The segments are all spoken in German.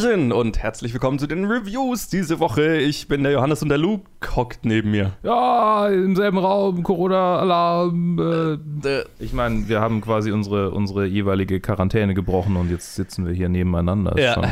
Hallöchen und herzlich willkommen zu den Reviews diese Woche. Ich bin der Johannes und der Luke hockt neben mir. Ja, im selben Raum, Corona-Alarm. Äh, Äh, ich meine, wir haben quasi unsere, unsere jeweilige Quarantäne gebrochen und jetzt sitzen wir hier nebeneinander. Ja. schon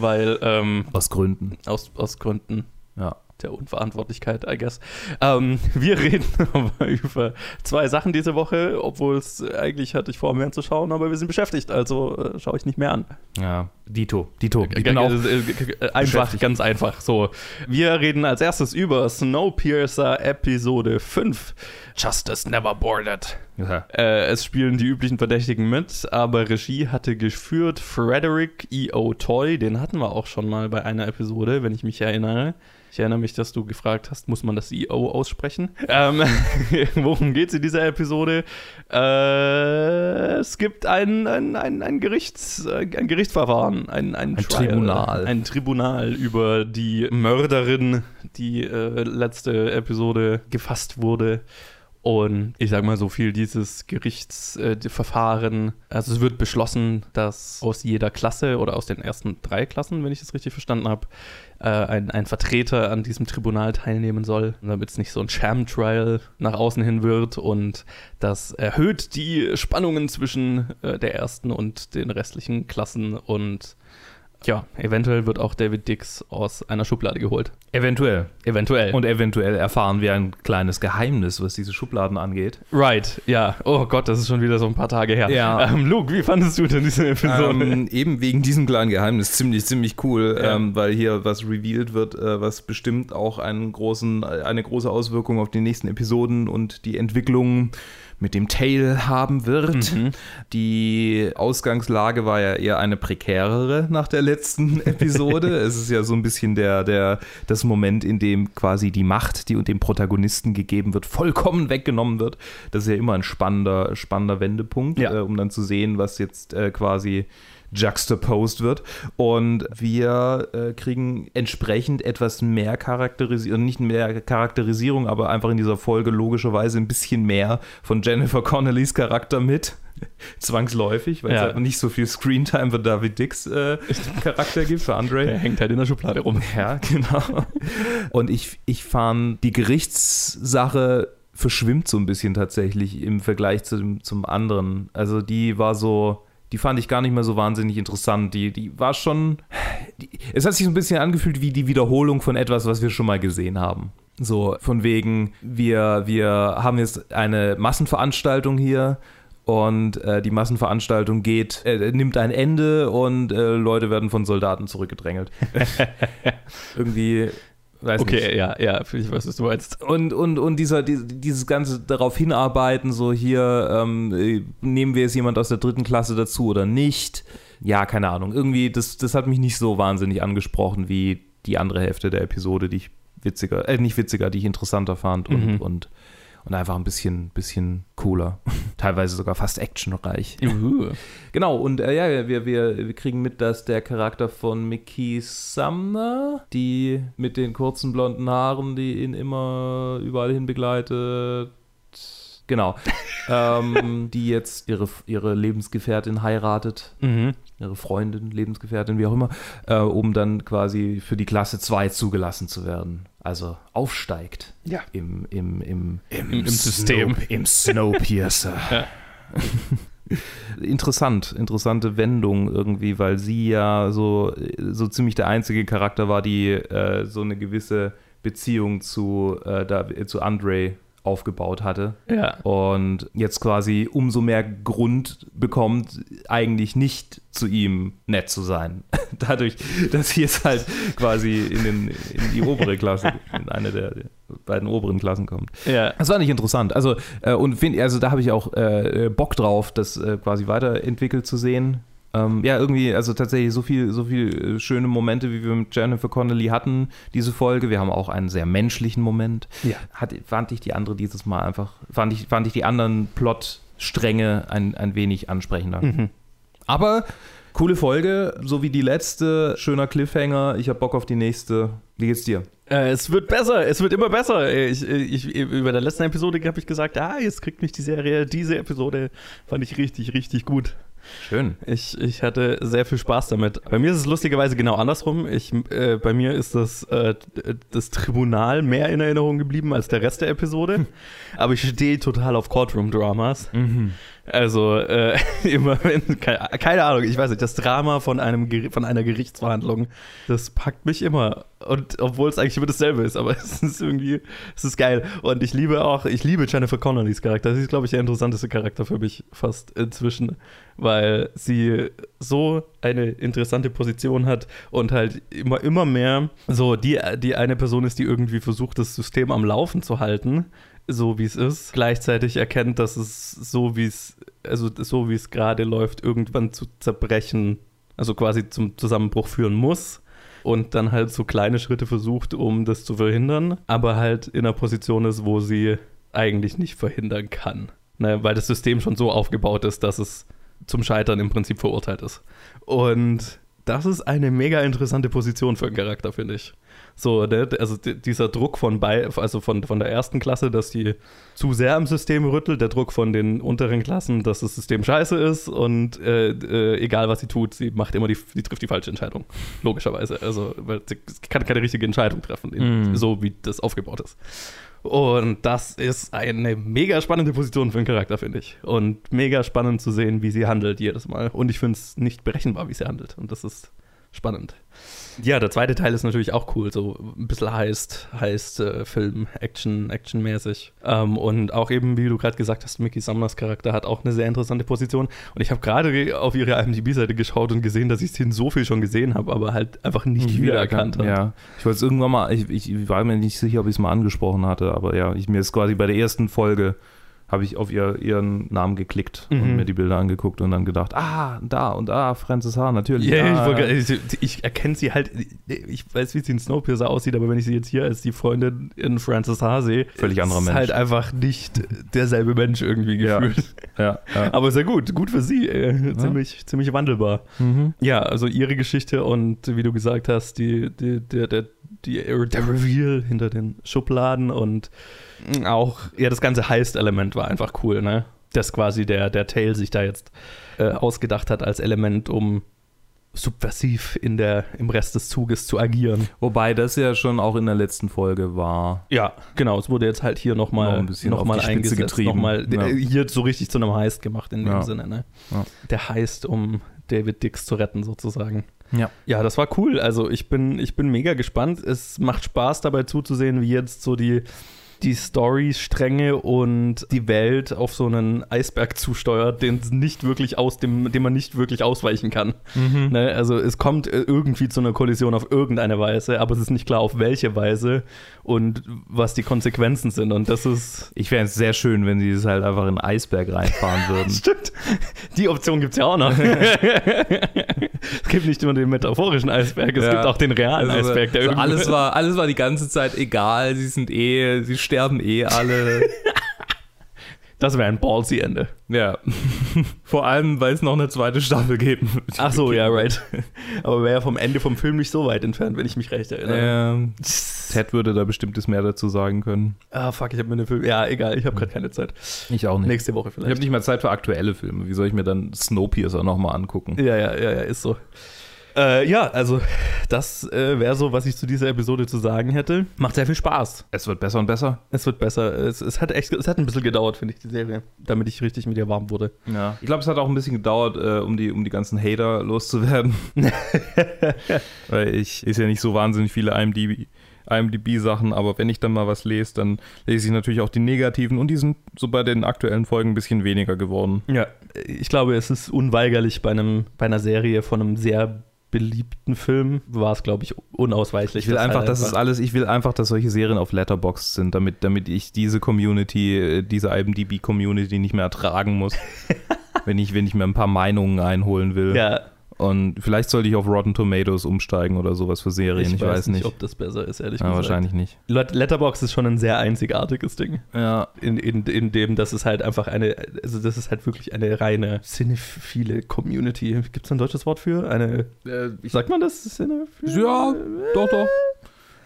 Weil, ähm, Aus Gründen. aus, aus Gründen Ja. Der Unverantwortlichkeit, I guess. Ähm, wir reden aber über zwei Sachen diese Woche, obwohl es eigentlich hatte ich vor, mehr zu schauen, aber wir sind beschäftigt, also äh, schaue ich nicht mehr an. Ja. Dito. Dito. Ich G- bin auch. äh, einfach, ganz einfach. So, wir reden als erstes über Snowpiercer Episode 5. Justice Never Boarded. Ja. Äh, es spielen die üblichen Verdächtigen mit, aber Regie hatte geführt Frederick E.O. Toy. Den hatten wir auch schon mal bei einer Episode, wenn ich mich erinnere. Ich erinnere mich, dass du gefragt hast, muss man das E.O. aussprechen? Ähm, worum geht es in dieser Episode? Äh, es gibt ein, ein, ein, ein, Gerichts, ein Gerichtsverfahren, ein, ein, Ein Tribunal. Ein Tribunal über die Mörderin, die äh, letzte Episode gefasst wurde. Und ich sag mal so viel, dieses Gerichtsverfahren, also es wird beschlossen, dass aus jeder Klasse oder aus den ersten drei Klassen, wenn ich das richtig verstanden habe, äh, ein, ein Vertreter an diesem Tribunal teilnehmen soll, damit es nicht so ein Sham-Trial nach außen hin wird. Und das erhöht die Spannungen zwischen äh, der ersten und den restlichen Klassen und ja, eventuell wird auch David Dix aus einer Schublade geholt. Eventuell. Eventuell. Und eventuell erfahren wir ein kleines Geheimnis, was diese Schubladen angeht. Right, ja. Oh Gott, das ist schon wieder so ein paar Tage her. Ja. Ähm, Luke, wie fandest du denn diese Episode? Ähm, eben wegen diesem kleinen Geheimnis ziemlich, ziemlich cool, Ja. ähm, weil hier was revealed wird, äh, was bestimmt auch einen großen, eine große Auswirkung auf die nächsten Episoden und die Entwicklung mit dem Tail haben wird. Mhm. Die Ausgangslage war ja eher eine prekärere nach der letzten Episode. es ist ja so ein bisschen der, der, das Moment, in dem quasi die Macht, die dem Protagonisten gegeben wird, vollkommen weggenommen wird. Das ist ja immer ein spannender, spannender Wendepunkt, Ja. äh, um dann zu sehen, was jetzt äh, quasi juxtaposed wird. Und wir äh, kriegen entsprechend etwas mehr Charakterisierung, nicht mehr Charakterisierung, aber einfach in dieser Folge logischerweise ein bisschen mehr von Jennifer Connellys Charakter mit. Zwangsläufig, weil Ja. es einfach nicht so viel Screentime für David Dix äh, Charakter gibt, für Andre. Der hängt halt in der Schublade rum. Ja, genau. Und ich, ich fand, die Gerichtssache verschwimmt so ein bisschen tatsächlich im Vergleich zum, zum anderen. Also die war so, die fand ich gar nicht mehr so wahnsinnig interessant. Die, die war schon, die, es hat sich so ein bisschen angefühlt wie die Wiederholung von etwas, was wir schon mal gesehen haben. So, von wegen, wir, wir haben jetzt eine Massenveranstaltung hier und äh, die Massenveranstaltung geht, äh, nimmt ein Ende und äh, Leute werden von Soldaten zurückgedrängelt. Irgendwie, weiß nicht. Okay, ja, ja, ich weiß, was du meinst. Und, und, und dieser, die- dieses ganze darauf hinarbeiten, so hier, ähm, äh, nehmen wir jetzt jemand aus der dritten Klasse dazu oder nicht? Ja, keine Ahnung. Irgendwie, das, das hat mich nicht so wahnsinnig angesprochen wie die andere Hälfte der Episode, die ich witziger, äh, nicht witziger, die ich interessanter fand und, Mhm. und, und einfach ein bisschen, bisschen cooler. Teilweise sogar fast actionreich. Juhu. Genau, und äh, ja, wir, wir, wir kriegen mit, dass der Charakter von Mickey Sumner, die mit den kurzen blonden Haaren, die ihn immer überall hin begleitet, genau, ähm, die jetzt ihre, ihre Lebensgefährtin heiratet, Mhm. ihre Freundin, Lebensgefährtin, wie auch immer, äh, um dann quasi für die Klasse 2 zugelassen zu werden. Also aufsteigt Ja. im, im, im, Im- im System. Snow, Im Snowpiercer. Interessant, interessante Wendung irgendwie, weil sie ja so, so ziemlich der einzige Charakter war, die äh, so eine gewisse Beziehung zu, äh, da, zu Andre aufgebaut hatte Ja. und jetzt quasi umso mehr Grund bekommt, eigentlich nicht zu ihm nett zu sein. Dadurch, dass sie jetzt halt quasi in, den, in die obere Klasse, in eine der, der beiden oberen Klassen kommt. Ja. Das war nicht interessant. Also, äh, und find, also da habe ich auch äh, Bock drauf, das äh, quasi weiterentwickelt zu sehen. Ähm, ja, irgendwie, also tatsächlich so viel, so viel äh, schöne Momente, wie wir mit Jennifer Connelly hatten, diese Folge. Wir haben auch einen sehr menschlichen Moment. Ja. Hat, fand ich die andere dieses Mal einfach, fand ich, fand ich die anderen Plotstränge ein, ein wenig ansprechender. Mhm. Aber coole Folge, so wie die letzte, schöner Cliffhanger. Ich habe Bock auf die nächste. Wie geht's dir? Äh, es wird besser, es wird immer besser. Ich, ich, über der letzten Episode habe ich gesagt, ah, jetzt kriegt mich die Serie, diese Episode fand ich richtig, richtig gut. Schön. Ich, ich hatte sehr viel Spaß damit. Bei mir ist es lustigerweise genau andersrum. Ich, äh, bei mir ist das, äh, das Tribunal mehr in Erinnerung geblieben als der Rest der Episode. Aber ich stehe total auf Courtroom-Dramas. Mhm. Also äh, immer wenn, keine, keine Ahnung, ich weiß nicht, das Drama von, einem, von einer Gerichtsverhandlung, das packt mich immer. Und obwohl es eigentlich immer dasselbe ist, aber es ist irgendwie, es ist geil. Und ich liebe auch, ich liebe Jennifer Connellys Charakter. Sie ist, glaube ich, der interessanteste Charakter für mich fast inzwischen, weil sie so eine interessante Position hat und halt immer, immer mehr so die, die eine Person ist, die irgendwie versucht, das System am Laufen zu halten so wie es ist, gleichzeitig erkennt, dass es so wie es, also so wie es gerade läuft, irgendwann zu zerbrechen, also quasi zum Zusammenbruch führen muss und dann halt so kleine Schritte versucht, um das zu verhindern, aber halt in einer Position ist, wo sie eigentlich nicht verhindern kann. Ne, weil das System schon so aufgebaut ist, dass es zum Scheitern im Prinzip verurteilt ist. Und das ist eine mega interessante Position für einen Charakter, finde ich. So, ne, also di- dieser Druck von bei, also von, von der ersten Klasse, dass die zu sehr am System rüttelt, der Druck von den unteren Klassen, dass das System scheiße ist und äh, äh, egal was sie tut, sie macht immer die, sie trifft die falsche Entscheidung. Logischerweise. Also, weil sie kann keine richtige Entscheidung treffen, Mm. so wie das aufgebaut ist. Und das ist eine mega spannende Position für einen Charakter, finde ich. Und mega spannend zu sehen, wie sie handelt jedes Mal. Und ich finde es nicht berechenbar, wie sie handelt. Und das ist spannend. Ja, der zweite Teil ist natürlich auch cool, so ein bisschen heißt, heißt äh, Film, Action, Actionmäßig. Ähm, und auch eben, wie du gerade gesagt hast, Mickey Summers Charakter hat auch eine sehr interessante Position. Und ich habe gerade auf ihre IMDb-Seite geschaut und gesehen, dass ich sie in so viel schon gesehen habe, aber halt einfach nicht wiedererkannt habe. Ja, ich wollte es irgendwann mal, ich, ich war mir nicht sicher, ob ich es mal angesprochen hatte, aber ja, ich, mir ist quasi bei der ersten Folge habe ich auf ihr, ihren Namen geklickt und Mhm. mir die Bilder angeguckt und dann gedacht, ah, da und da, Francis H., natürlich. Ja, ich, ah, wollte gerade- ich, ich erkenne sie halt, ich weiß, wie sie in Snowpiercer aussieht, aber wenn ich sie jetzt hier als die Freundin in Francis H. sehe, Völlig anderer ist Mensch. halt einfach nicht derselbe Mensch irgendwie Ja. gefühlt. ja, ja. Aber sehr gut, gut für sie, äh, ziemlich, ziemlich wandelbar. Mhm. Ja, also ihre Geschichte und wie du gesagt hast, die, die, der, der, die, der Reveal hinter den Schubladen und auch, ja, das ganze Heist-Element war einfach cool, ne? Das quasi der, der Tale sich da jetzt äh, ausgedacht hat als Element, um subversiv in der, im Rest des Zuges zu agieren. Wobei das ja schon auch in der letzten Folge war. Ja, genau, es wurde jetzt halt hier nochmal Noch ein bisschen noch mal eingesetzt, getrieben. nochmal Ja. äh, hier so richtig zu einem Heist gemacht in dem Ja. Sinne, ne? Ja. Der Heist, um David Dix zu retten sozusagen. Ja. Ja, das war cool. Also ich bin, ich bin mega gespannt. Es macht Spaß dabei zuzusehen, wie jetzt so die, die Story-Stränge und die Welt auf so einen Eisberg zusteuert, den nicht wirklich aus dem, dem man nicht wirklich ausweichen kann. Mhm. Ne? Also es kommt äh, irgendwie zu einer Kollision auf irgendeine Weise, aber es ist nicht klar, auf welche Weise und was die Konsequenzen sind. Und das ist. Ich fände es sehr schön, wenn sie es halt einfach in einen Eisberg reinfahren würden. Stimmt. Die Option gibt es ja auch noch. es gibt nicht nur den metaphorischen Eisberg, es Ja. gibt auch den realen Also, Eisberg, der so irgendwo- alles, war, alles war die ganze Zeit egal, sie sind eh, sie sterben eh alle. Das wäre ein ballsy Ende. ja. Vor allem, weil es noch eine zweite Staffel geben wird. Ach so, ja, right. Aber wäre ja vom Ende vom Film nicht so weit entfernt, wenn ich mich recht erinnere. Ähm, Ted würde da bestimmtes mehr dazu sagen können. Ah, fuck, ich habe mir den Film. Ja, egal, ich habe gerade keine Zeit. Ich auch nicht. Nächste Woche Ich habe vielleicht. nicht mal Zeit für aktuelle Filme. Wie soll ich mir dann Snowpiercer nochmal angucken? Ja, ja, ja, ja, ist so. Äh, ja, also das äh, wäre so, was ich zu dieser Episode zu sagen hätte. Macht sehr viel Spaß. Es wird besser und besser. Es wird besser. Es, es hat echt, es hat ein bisschen gedauert, finde ich, die Serie, damit ich richtig mit ihr warm wurde. Ja. Ich glaube, es hat auch ein bisschen gedauert, äh, um, die, um die ganzen Hater loszuwerden. Weil ich ist ja nicht so wahnsinnig viele IMDb. IMDb-Sachen, aber wenn ich dann mal was lese, dann lese ich natürlich auch die negativen und die sind so bei den aktuellen Folgen ein bisschen weniger geworden. Ja, ich glaube, es ist unweigerlich bei einem, bei einer Serie von einem sehr beliebten Film, war es, glaube ich, unausweichlich. Ich will dass einfach, dass es alles, ich will einfach, dass solche Serien auf Letterboxd sind, damit, damit ich diese Community, äh, diese IMDb-Community nicht mehr ertragen muss. wenn ich, wenn ich mir ein paar Meinungen einholen will. Ja, Und vielleicht sollte ich auf Rotten Tomatoes umsteigen oder sowas für Serien, ich, weiß, nicht. ob das besser ist, ehrlich ja, gesagt. wahrscheinlich nicht. Let- Letterboxd ist schon ein sehr einzigartiges Ding. Ja. In, in, in dem, das ist halt einfach eine, also das ist halt wirklich eine reine cinephile Community. Gibt es ein deutsches Wort für? Eine, sagt man das? Cinephile? Ja, doch, doch.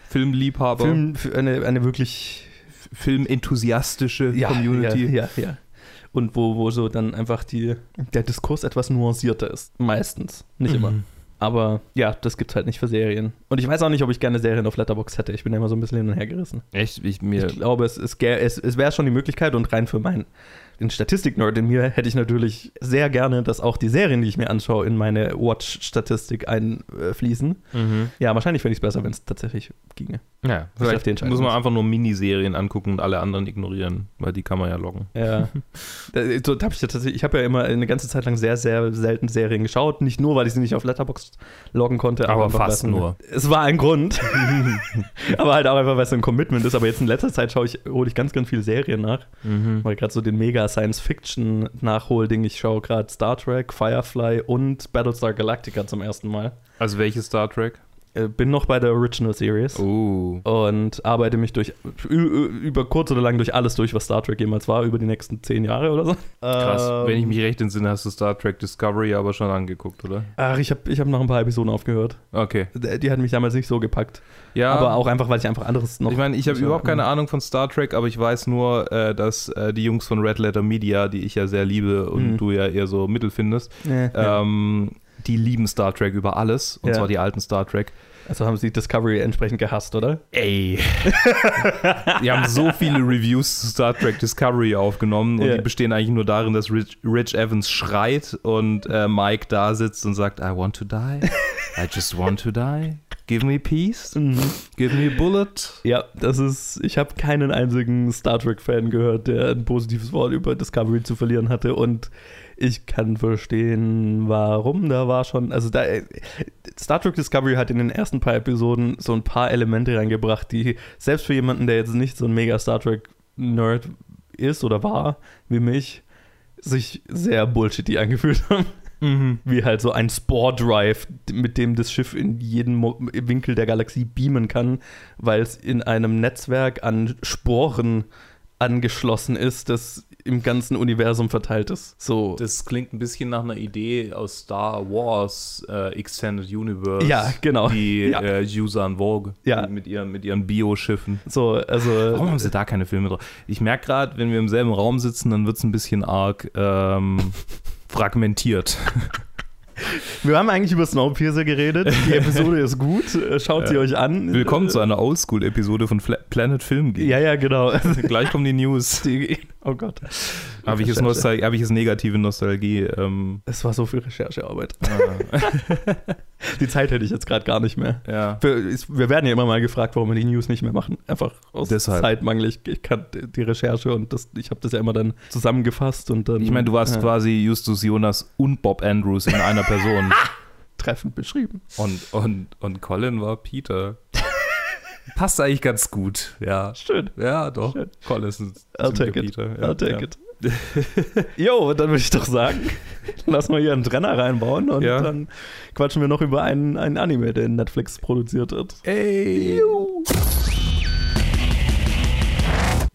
Filmliebhaber, Film, eine, eine wirklich filmenthusiastische ja, Community. Ja, ja, ja. Und wo, wo so dann einfach die, der Diskurs etwas nuancierter ist. Meistens. Nicht immer. Mhm. Aber ja, das gibt's halt nicht für Serien. Und ich weiß auch nicht, ob ich gerne Serien auf Letterbox hätte. Ich bin ja immer so ein bisschen hin und her gerissen. Echt? Ich, mir, Ich glaube, es, es, es, es wäre schon die Möglichkeit und rein für meinen den Statistik-Nerd in mir hätte ich natürlich sehr gerne, dass auch die Serien, die ich mir anschaue, in meine Watch-Statistik einfließen. Mhm. Ja, wahrscheinlich fände ich es besser, wenn es tatsächlich ginge. Ja, vielleicht die muss man einfach nur Miniserien angucken und alle anderen ignorieren, weil die kann man ja loggen. Ja. So, hab ich ja ich habe ja immer eine ganze Zeit lang sehr, sehr selten Serien geschaut. Nicht nur, weil ich sie nicht auf Letterbox loggen konnte, Aber einfach, fast ein- nur. Es war ein Grund. aber halt auch einfach, weil es ein Commitment ist. Aber jetzt in letzter Zeit schaue ich, hole ich ganz, ganz viele Serien nach. Mhm. Weil gerade so den mega Science-Fiction-Nachholding. Ich schaue gerade Star Trek, Firefly und Battlestar Galactica zum ersten Mal. Also welche Star Trek? Äh, bin noch bei der Original Series. Oh. Und arbeite mich durch über kurz oder lang durch alles durch, was Star Trek jemals war, über die nächsten zehn Jahre oder so. Krass. Ähm, Wenn ich mich recht entsinne, hast du Star Trek Discovery aber schon angeguckt, oder? Ach, ich habe ich hab nach ein paar Episoden aufgehört. Okay. Die die hat mich damals nicht so gepackt. Ja. Aber auch einfach, weil ich einfach anderes noch. ich meine, ich habe überhaupt keine Ahnung von Star Trek, aber ich weiß nur, äh, dass äh, die Jungs von Red Letter Media, die ich ja sehr liebe und Mhm. du ja eher so mittel findest, ja. ähm, die lieben Star Trek über alles. Und Ja. zwar die alten Star Trek. Also haben sie Discovery entsprechend gehasst, oder? Ey. die haben so viele Reviews zu Star Trek Discovery aufgenommen und Ja. die bestehen eigentlich nur darin, dass Rich, Rich Evans schreit und äh, Mike da sitzt und sagt, I want to die. I just want to die. Give me peace. Give me a bullet. Ja, das ist. Ich habe keinen einzigen Star Trek-Fan gehört, der ein positives Wort über Discovery zu verlieren hatte. Und ich kann verstehen, warum. Da war schon. Also, da, Star Trek Discovery hat in den ersten paar Episoden so ein paar Elemente reingebracht, die selbst für jemanden, der jetzt nicht so ein mega Star Trek-Nerd ist oder war, wie mich, sich sehr bullshitty angefühlt haben. Wie halt so ein Spore Drive, mit dem das Schiff in jeden Mo Winkel der Galaxie beamen kann, weil es in einem Netzwerk an Sporen angeschlossen ist, das im ganzen Universum verteilt ist. So. Das klingt ein bisschen nach einer Idee aus Star Wars äh, Extended Universe. Ja, genau. Die Ja. äh, Yuuzhan Vogue Ja. mit ihren, mit ihren Bioschiffen. so, also. Warum haben sie da keine Filme drauf? Ich merke gerade, wenn wir im selben Raum sitzen, dann wird es ein bisschen arg ähm, fragmentiert. Wir haben eigentlich über Snowpiercer geredet. Die Episode ist gut. Schaut sie Ja. euch an. Willkommen zu einer Oldschool-Episode von Planet Film Geek. Ja, ja, genau. Gleich kommen die News. Die, oh Gott. Habe ich, jetzt. Nostal- hab ich jetzt negative Nostalgie? Ähm, Es war so viel Recherchearbeit. ah, Die Zeit hätte ich jetzt gerade gar nicht mehr. ja. Wir, wir werden ja immer mal gefragt, warum wir die News nicht mehr machen. Einfach aus Deshalb. Zeitmangel. Ich, ich kann die Recherche und das, ich habe das ja immer dann zusammengefasst und dann Ich meine, du warst ja, quasi Justus Jonas und Bob Andrews in einer Person. treffend beschrieben. und, und, und Colin war Peter. Passt eigentlich ganz gut, ja. Schön. Ja, doch. Schön. Colin ist ein I'll take it. Ja, I'll take ja. it. Jo, dann würde ich doch sagen, lass mal hier einen Trenner reinbauen und Ja. dann quatschen wir noch über einen, einen Anime, der in Netflix produziert wird. Ey.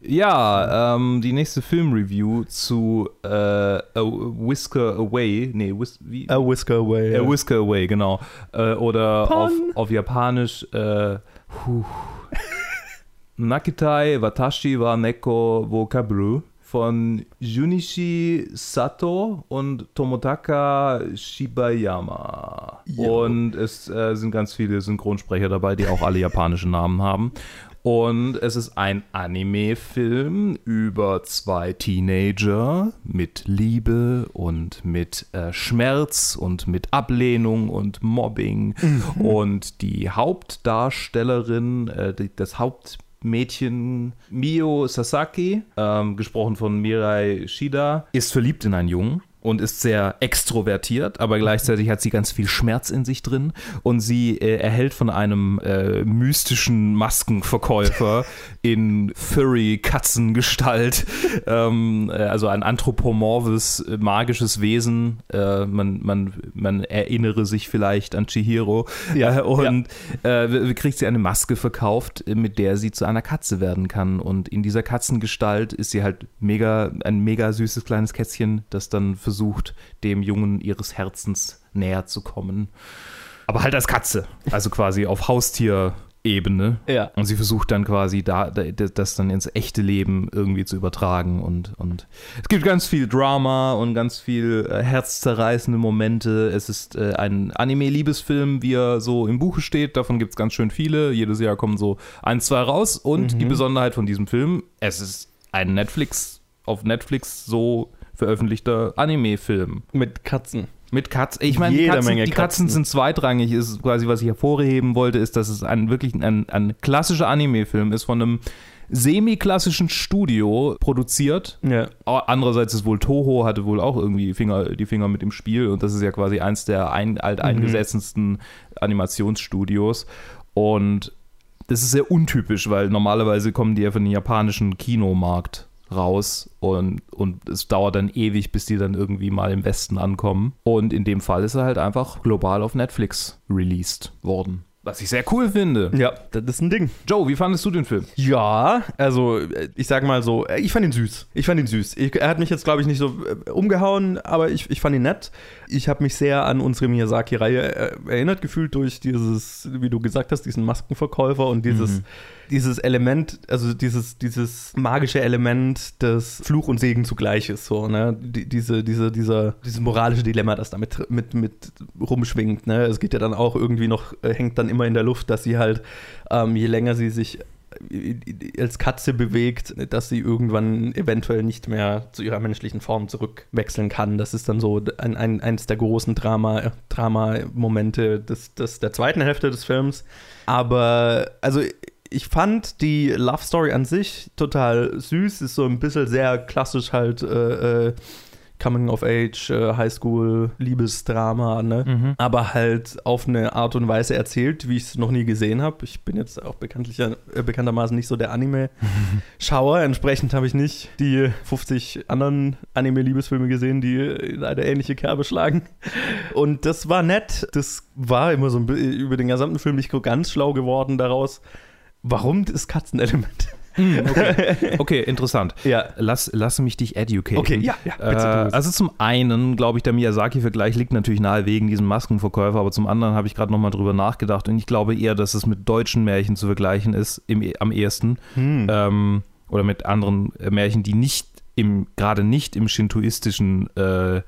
Ja, ähm, die nächste Filmreview zu äh, A Whisker Away. Nee, Whis wie? A Whisker Away. A Whisker Away, genau. Äh, oder auf, auf Japanisch äh, huh. Nakitai Watashi wa Neko wo Kabru von Junichi Sato und Tomotaka Shibayama. Jo. Und es äh, sind ganz viele Synchronsprecher dabei, die auch alle japanische Namen haben. Und es ist ein Anime-Film über zwei Teenager mit Liebe und mit äh, Schmerz und mit Ablehnung und Mobbing. Und die Hauptdarstellerin, äh, die, das Hauptmädchen Mio Sasaki, ähm, gesprochen von Mirai Shida, ist verliebt in einen Jungen. Und ist sehr extrovertiert, aber gleichzeitig hat sie ganz viel Schmerz in sich drin. Und sie äh, erhält von einem äh, mystischen Maskenverkäufer in Furry-Katzengestalt, ähm, äh, also ein anthropomorphes, äh, magisches Wesen. Äh, man, man, man erinnere sich vielleicht an Chihiro. Ja, äh, und äh, kriegt sie eine Maske verkauft, mit der sie zu einer Katze werden kann. Und in dieser Katzengestalt ist sie halt mega, ein mega süßes kleines Kätzchen, das dann versucht, dem Jungen ihres Herzens näher zu kommen. Aber halt als Katze. Also quasi auf Haustier. Ebene. Ja. Und sie versucht dann quasi da, das dann ins echte Leben irgendwie zu übertragen. Und, und es gibt ganz viel Drama und ganz viel äh, herzzerreißende Momente. Es ist äh, ein Anime-Liebesfilm, wie er so im Buche steht. Davon gibt es ganz schön viele. Jedes Jahr kommen so ein, zwei raus. Und Mhm. die Besonderheit von diesem Film, es ist ein Netflix, auf Netflix so veröffentlichter Anime-Film. Mit Katzen. Mit Katzen. Ich meine, die, Katzen, die Katzen Katzen. sind zweitrangig. Ist quasi, was ich hervorheben wollte, ist, dass es ein wirklich ein, ein klassischer Anime-Film ist von einem semi-klassischen Studio produziert. Ja. Andererseits ist wohl Toho hatte wohl auch irgendwie Finger, die Finger mit im Spiel und das ist ja quasi eins der ein, alteingesessensten Animationsstudios und das ist sehr untypisch, weil normalerweise kommen die ja von dem japanischen Kinomarkt raus und, und es dauert dann ewig, bis die dann irgendwie mal im Westen ankommen. Und in dem Fall ist er halt einfach global auf Netflix released worden. Was ich sehr cool finde. Ja, das ist ein Ding. Joe, wie fandest du den Film? Ja, also äh, ich sag mal so, äh, ich fand ihn süß. Ich fand ihn süß. Ich, er hat mich jetzt, glaube ich, nicht so äh, umgehauen, aber ich, ich fand ihn nett. Ich habe mich sehr an unsere Miyazaki-Reihe erinnert gefühlt durch dieses, wie du gesagt hast, diesen Maskenverkäufer und dieses, dieses Element, also dieses, dieses magische Element des Fluch und Segen zugleich ist. So, ne? Die, diese, diese, dieser, dieses moralische Dilemma, das da mit, mit, rumschwingt. Ne? Es geht ja dann auch irgendwie noch, hängt dann immer in der Luft, dass sie halt, ähm, je länger sie sich als Katze bewegt, dass sie irgendwann eventuell nicht mehr zu ihrer menschlichen Form zurückwechseln kann. Das ist dann so ein, ein, eins der großen Drama, Drama-Momente des, des, der zweiten Hälfte des Films. Aber, also ich fand die Love Story an sich total süß, ist so ein bisschen sehr klassisch halt äh, äh, Coming of Age, äh, Highschool, Liebesdrama, ne? Mhm. Aber halt auf eine Art und Weise erzählt, wie ich es noch nie gesehen habe. Ich bin jetzt auch bekanntlich, äh, bekanntermaßen nicht so der Anime-Schauer. Entsprechend habe ich nicht die 50 anderen Anime-Liebesfilme gesehen, die in eine ähnliche Kerbe schlagen. Und das war nett. Das war immer so ein über den gesamten Film nicht so ganz schlau geworden daraus. Warum das Katzenelement? Okay, okay interessant. Ja. Lass, lass mich dich educaten. Okay, ja, ja, bitte, Äh, also zum einen, glaube ich, der Miyazaki-Vergleich liegt natürlich nahe wegen diesem Maskenverkäufer, aber zum anderen habe ich gerade nochmal drüber nachgedacht und ich glaube eher, dass es mit deutschen Märchen zu vergleichen ist im, am ehesten. Hm. Ähm, oder mit anderen Märchen, die nicht im, gerade nicht im shintoistischen äh,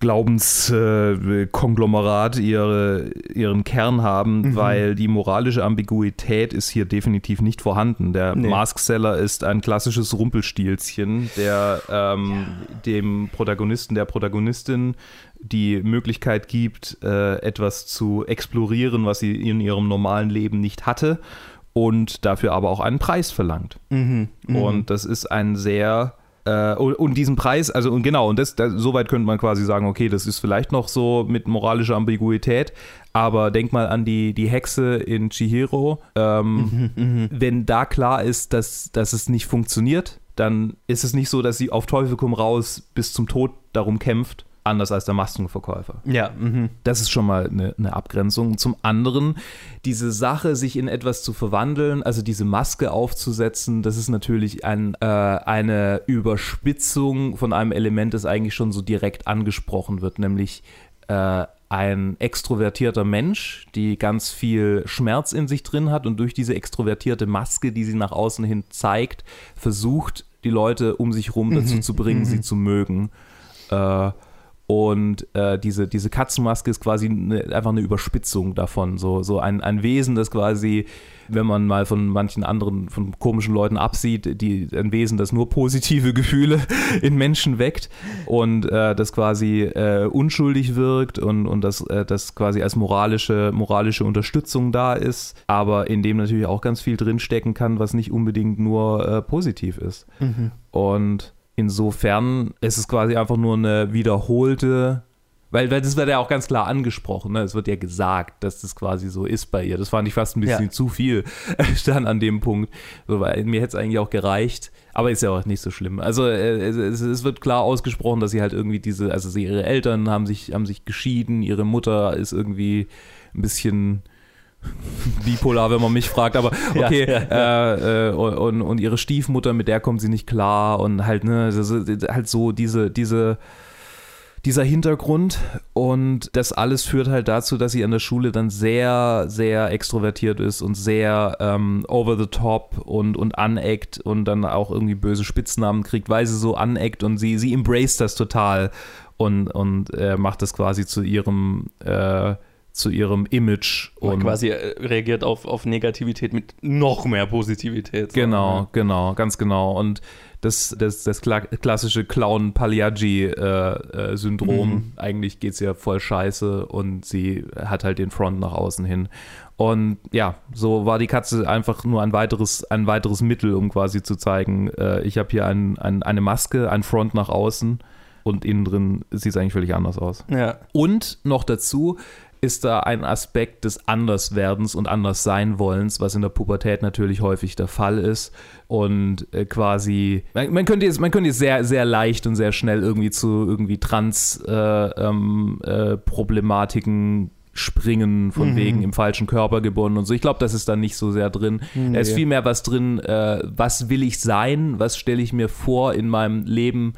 Glaubenskonglomerat ihre, ihren Kern haben, Mhm. weil die moralische Ambiguität ist hier definitiv nicht vorhanden. Der Nee. Maskseller ist ein klassisches Rumpelstilzchen, der ähm, dem Protagonisten, der Protagonistin die Möglichkeit gibt, äh, etwas zu explorieren, was sie in ihrem normalen Leben nicht hatte und dafür aber auch einen Preis verlangt. Mhm. Mhm. Und das ist ein sehr äh, und, diesen Preis, also und genau, und das, das, soweit könnte man quasi sagen, okay, das ist vielleicht noch so mit moralischer Ambiguität, aber denk mal an die, die Hexe in Chihiro. Ähm, Mhm. Wenn da klar ist, dass, dass es nicht funktioniert, dann ist es nicht so, dass sie auf Teufel komm raus bis zum Tod darum kämpft, anders als der Maskenverkäufer. Ja, mhm. Das ist schon mal eine, eine Abgrenzung. Zum anderen, diese Sache, sich in etwas zu verwandeln, also diese Maske aufzusetzen, das ist natürlich ein, äh, eine Überspitzung von einem Element, das eigentlich schon so direkt angesprochen wird, nämlich äh, ein extrovertierter Mensch, die ganz viel Schmerz in sich drin hat und durch diese extrovertierte Maske, die sie nach außen hin zeigt, versucht, die Leute um sich herum dazu zu bringen, sie zu mögen. Äh, und äh, diese, diese Katzenmaske ist quasi eine, einfach eine Überspitzung davon. So, so ein, ein Wesen, das quasi, wenn man mal von manchen anderen, von komischen Leuten absieht, die, ein Wesen, das nur positive Gefühle in Menschen weckt und äh, das quasi äh, unschuldig wirkt und, und das, äh, das quasi als moralische, moralische Unterstützung da ist, aber in dem natürlich auch ganz viel drinstecken kann, was nicht unbedingt nur äh, positiv ist. Mhm. Und insofern ist es quasi einfach nur eine wiederholte, weil, weil das wird ja auch ganz klar angesprochen, ne? es wird ja gesagt, dass das quasi so ist bei ihr. Das fand ich fast ein bisschen Ja. zu viel dann an dem Punkt. So, weil mir hätte es eigentlich auch gereicht, aber ist ja auch nicht so schlimm. Also äh, es, es, wird klar ausgesprochen, dass sie halt irgendwie diese, also ihre Eltern haben sich, haben sich geschieden, ihre Mutter ist irgendwie ein bisschen bipolar, wenn man mich fragt, aber Ja, okay, ja, Äh, äh, und, und ihre Stiefmutter, mit der kommt sie nicht klar und halt, ne, halt so diese, diese, dieser Hintergrund und das alles führt halt dazu, dass sie an der Schule dann sehr, sehr extrovertiert ist und sehr ähm, over the top und, und aneckt und dann auch irgendwie böse Spitznamen kriegt, weil sie so aneckt und sie, sie embraced das total und, und äh, macht das quasi zu ihrem äh, zu ihrem Image und quasi äh, reagiert auf, auf Negativität mit noch mehr Positivität. Genau, genau, ganz genau. Und das, das, das klassische Clown-Pagliaggi-Syndrom. Äh, mhm. Eigentlich geht es ja voll scheiße und sie hat halt den Front nach außen hin. Und ja, so war die Katze einfach nur ein weiteres, ein weiteres Mittel, um quasi zu zeigen, äh, ich habe hier ein, ein, eine Maske, ein Front nach außen und innen drin sieht es eigentlich völlig anders aus. Ja. Und noch dazu, ist da ein Aspekt des Anderswerdens und Anderssein-Wollens, was in der Pubertät natürlich häufig der Fall ist. Und äh, quasi, man, man, könnte jetzt, man könnte jetzt sehr, sehr leicht und sehr schnell irgendwie zu irgendwie Trans-Problematiken äh, ähm, äh, springen, von mhm. wegen im falschen Körper geboren und so. Ich glaube, das ist da nicht so sehr drin. Nee. Da ist vielmehr was drin, äh, was will ich sein, was stelle ich mir vor in meinem Leben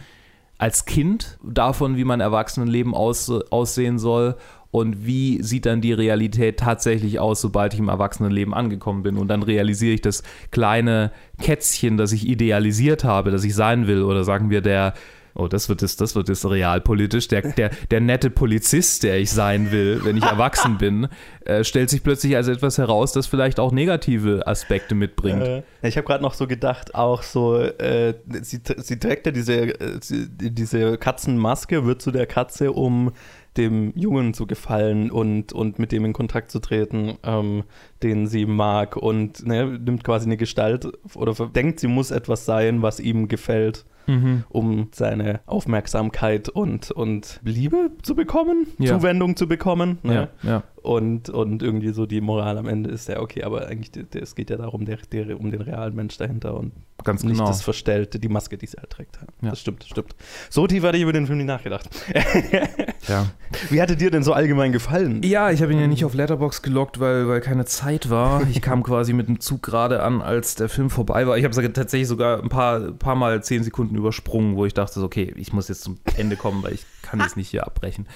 als Kind, davon, wie mein Erwachsenenleben aus, aussehen soll und wie sieht dann die Realität tatsächlich aus, sobald ich im Erwachsenenleben angekommen bin. Und dann realisiere ich das kleine Kätzchen, das ich idealisiert habe, das ich sein will, oder sagen wir der Oh, das wird es, das wird es realpolitisch. Der, der, der nette Polizist, der ich sein will, wenn ich erwachsen bin, äh, stellt sich plötzlich als etwas heraus, das vielleicht auch negative Aspekte mitbringt. Äh, ich habe gerade noch so gedacht, auch so, äh, sie, sie trägt ja diese, äh, diese Katzenmaske, wird zu der Katze, um dem Jungen zu gefallen und, und mit dem in Kontakt zu treten, ähm, den sie mag und ne, nimmt quasi eine Gestalt oder denkt, sie muss etwas sein, was ihm gefällt mhm. um seine Aufmerksamkeit und, und Liebe zu bekommen, ja. Zuwendung zu bekommen. Ne? Ja, ja. Und, und irgendwie so die Moral am Ende ist ja, okay, aber eigentlich, es geht ja darum, der, der, um den realen Mensch dahinter und Ganz nicht genau. das Verstellte, die Maske, die sie halt trägt. Ja. Das stimmt, das stimmt. So tief hatte ich über den Film nicht nachgedacht. ja. Wie hatte dir denn so allgemein gefallen? Ja, ich habe ihn ja nicht auf Letterbox gelockt, weil, weil keine Zeit war. Ich kam quasi mit dem Zug gerade an, als der Film vorbei war. Ich habe tatsächlich sogar ein paar, paar Mal zehn Sekunden übersprungen, wo ich dachte, okay, ich muss jetzt zum Ende kommen, weil ich kann jetzt nicht hier abbrechen.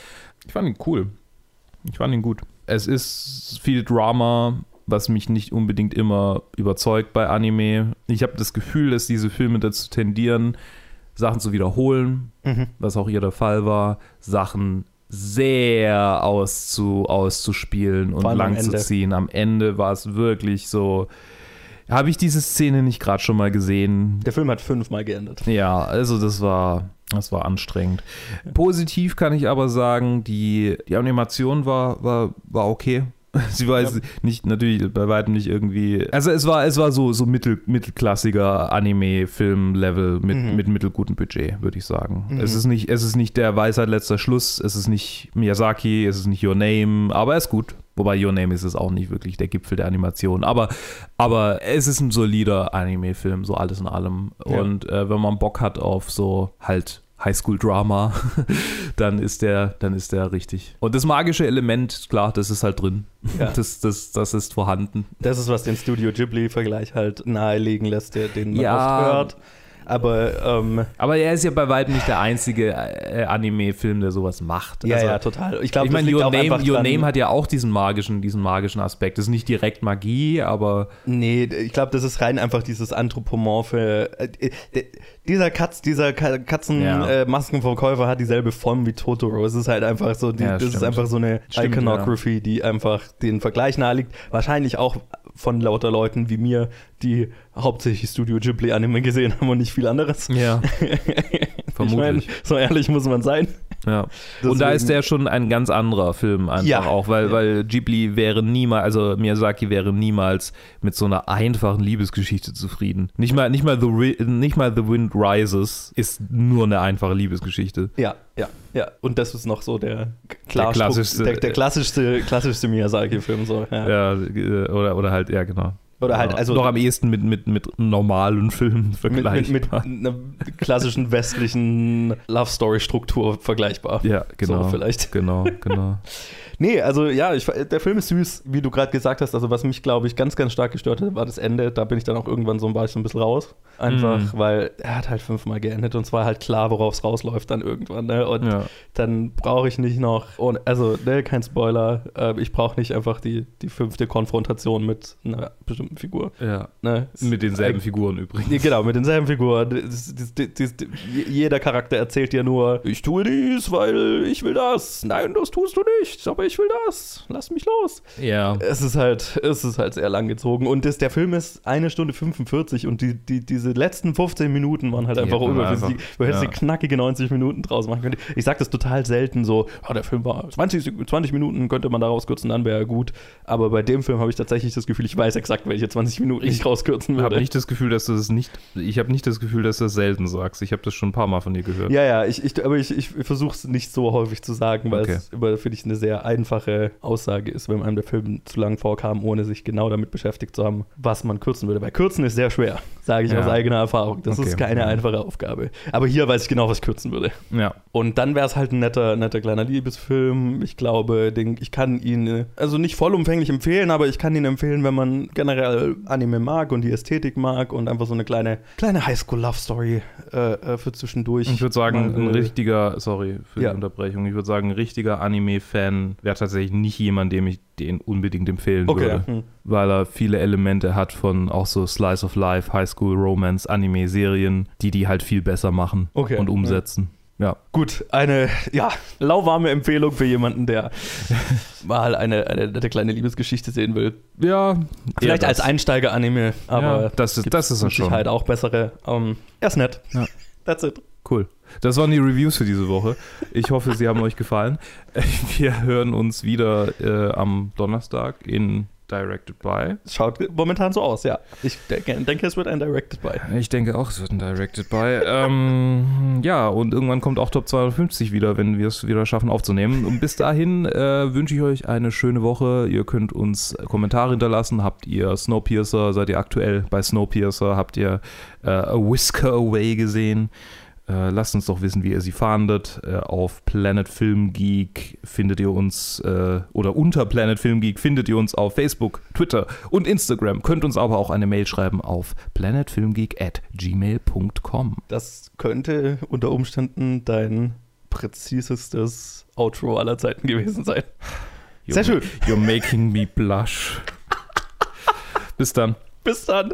Ich fand ihn cool. Ich fand ihn gut. Es ist viel Drama, was mich nicht unbedingt immer überzeugt bei Anime. Ich habe das Gefühl, dass diese Filme dazu tendieren, Sachen zu wiederholen, mhm. was auch hier der Fall war, Sachen sehr auszu, auszuspielen und lang zu ziehen. Am Ende war es wirklich so. Habe ich diese Szene nicht gerade schon mal gesehen? Der Film hat fünfmal geändert. Ja, also das war, das war anstrengend. Positiv kann ich aber sagen, die, die Animation war, war, war okay. Sie war ja. nicht, natürlich bei weitem nicht irgendwie. Also es war, es war so, so mittel, mittelklassiger Anime-Film-Level mit, mhm. mit mittelgutem Budget, würde ich sagen. Mhm. Es, ist nicht, es ist nicht der Weisheit letzter Schluss, es ist nicht Miyazaki, es ist nicht Your Name, aber er ist gut. Wobei Your Name ist es auch nicht wirklich der Gipfel der Animation. Aber, aber es ist ein solider Anime-Film, so alles in allem. Ja. Und äh, wenn man Bock hat auf so halt Highschool-Drama, dann ist der, dann ist der richtig. Und das magische Element, klar, das ist halt drin. Ja. Das, das, das ist vorhanden. Das ist, was den Studio Ghibli-Vergleich halt nahelegen lässt, der, den man ja, oft hört. Aber, ähm, aber er ist ja bei weitem nicht der einzige äh, Anime-Film, der sowas macht. Ja, also, ja, total. Ich glaube, ich meine, Your, Name, Your Name hat ja auch diesen magischen, diesen magischen Aspekt. Das ist nicht direkt Magie, aber. Nee, ich glaube, das ist rein einfach dieses anthropomorphe. Äh, dieser Katz, dieser Katzenmaskenverkäufer ja. äh, hat dieselbe Form wie Totoro. Es ist halt einfach so, die, ja, das ist einfach so eine stimmt, Iconography, ja. die einfach den Vergleich naheliegt. Wahrscheinlich auch von lauter Leuten wie mir, die hauptsächlich Studio Ghibli Anime gesehen haben und nicht viel anderes. Ja. Vermutlich. Ich mein, so ehrlich muss man sein. Ja. Deswegen. Und da ist der schon ein ganz anderer Film einfach ja. auch, weil, ja. weil Ghibli wäre niemals, also Miyazaki wäre niemals mit so einer einfachen Liebesgeschichte zufrieden. Nicht mal, nicht mal, The, nicht mal The Wind Rises ist nur eine einfache Liebesgeschichte. Ja, ja, ja. Und das ist noch so der, der klassischste, der, der klassischste, klassischste Miyazaki-Film. So. Ja. ja, äh, oder, oder halt, ja, genau. Oder halt, Ja, also noch am ehesten mit, mit, mit normalen Filmen mit, mit, vergleichbar. mit einer klassischen westlichen Love Story Struktur vergleichbar. ja, genau. So vielleicht. Genau, genau. Nee, also ja, ich, der Film ist süß, wie du gerade gesagt hast. Also was mich, glaube ich, ganz, ganz stark gestört hat, war das Ende. Da bin ich dann auch irgendwann so, war ich so ein bisschen raus. Einfach, Mhm. weil er hat halt fünfmal geendet und es war halt klar, worauf es rausläuft dann irgendwann. Ne? Und Ja. dann brauche ich nicht noch, und, also ne, kein Spoiler, äh, ich brauche nicht einfach die, die fünfte Konfrontation mit einer bestimmten Figur. ja. Ne? Mit denselben Äh, Figuren übrigens. Genau, mit denselben Figuren. Das- das- das- Jeder Charakter erzählt dir nur, ich tue dies, weil ich will das. Nein, das tust du nicht, aber ich will das. Lass mich los. Ja. Es ist halt, es ist halt sehr lang gezogen. Und das, der Film ist eine Stunde 45 und die, die, diese letzten 15 Minuten waren halt Die einfach überflüssig. Du hättest ja. die knackige 90 Minuten draus machen können. Ich sag das total selten so, oh, der Film war 20, Sek- 20 Minuten, könnte man da rauskürzen, dann wäre er gut. Aber bei dem Film habe ich tatsächlich das Gefühl, ich weiß exakt, welche 20 Minuten ich rauskürzen Ich habe würde. nicht das Gefühl, dass du das nicht. Ich habe nicht das Gefühl, dass du das selten sagst. Ich habe das schon ein paar Mal von dir gehört. Ja, ja, ich, ich, aber ich, ich versuche es nicht so häufig zu sagen, weil Okay. es immer, finde ich, eine sehr einfache Aussage ist, wenn einem der Film zu lang vorkam, ohne sich genau damit beschäftigt zu haben, was man kürzen würde. Weil kürzen ist sehr schwer, sage ich Ja. aus eigener Erfahrung. Das Okay. ist keine Ja. einfache Aufgabe. Aber hier weiß ich genau, was ich kürzen würde. Ja. Und dann wäre es halt ein netter, netter kleiner Liebesfilm. Ich glaube, den, ich kann ihn, äh, also nicht vollumfänglich empfehlen, aber ich kann ihn empfehlen, wenn man generell Anime mag und die Ästhetik mag und einfach so eine kleine, kleine Highschool-Love-Story äh, äh, für zwischendurch. Ich würde sagen, ein richtiger, sorry für Ja. die Unterbrechung, ich würde sagen, ein richtiger Anime-Fan wäre tatsächlich nicht jemand, dem ich den unbedingt empfehlen Okay. würde. Hm. Weil er viele Elemente hat von auch so Slice of Life, High School Romance, Anime-Serien, die die halt viel besser machen Okay. und umsetzen. Ja. Gut, eine ja, lauwarme Empfehlung für jemanden, der mal eine, eine nette kleine Liebesgeschichte sehen will. Ja. Vielleicht als. Einsteiger-Anime, aber ja, das ist, das ist mit schon. Sicherheit auch bessere. Ähm, er ist nett. Ja. That's it. Cool. Das waren die Reviews für diese Woche. Ich hoffe, sie haben euch gefallen. Wir hören uns wieder äh, am Donnerstag in Directed by. Schaut momentan so aus, ja. Ich denke, denke es wird ein Directed by. Ich denke auch, es wird ein Directed by. ähm, ja, und irgendwann kommt auch Top 250 wieder, wenn wir es wieder schaffen aufzunehmen. Und bis dahin äh, wünsche ich euch eine schöne Woche. Ihr könnt uns Kommentare hinterlassen. Habt ihr Snowpiercer? Seid ihr aktuell bei Snowpiercer? Habt ihr äh, A Whisker Away gesehen? Äh, lasst uns doch wissen, wie ihr sie fahndet. Äh, auf Planet Film Geek findet ihr uns, äh, oder unter Planet Film Geek findet ihr uns auf Facebook, Twitter und Instagram. Könnt uns aber auch eine Mail schreiben auf planetfilmgeek at gmail.com. Das könnte unter Umständen dein präzisestes Outro aller Zeiten gewesen sein. Sehr schön. You're making me blush. Bis dann. Bis dann.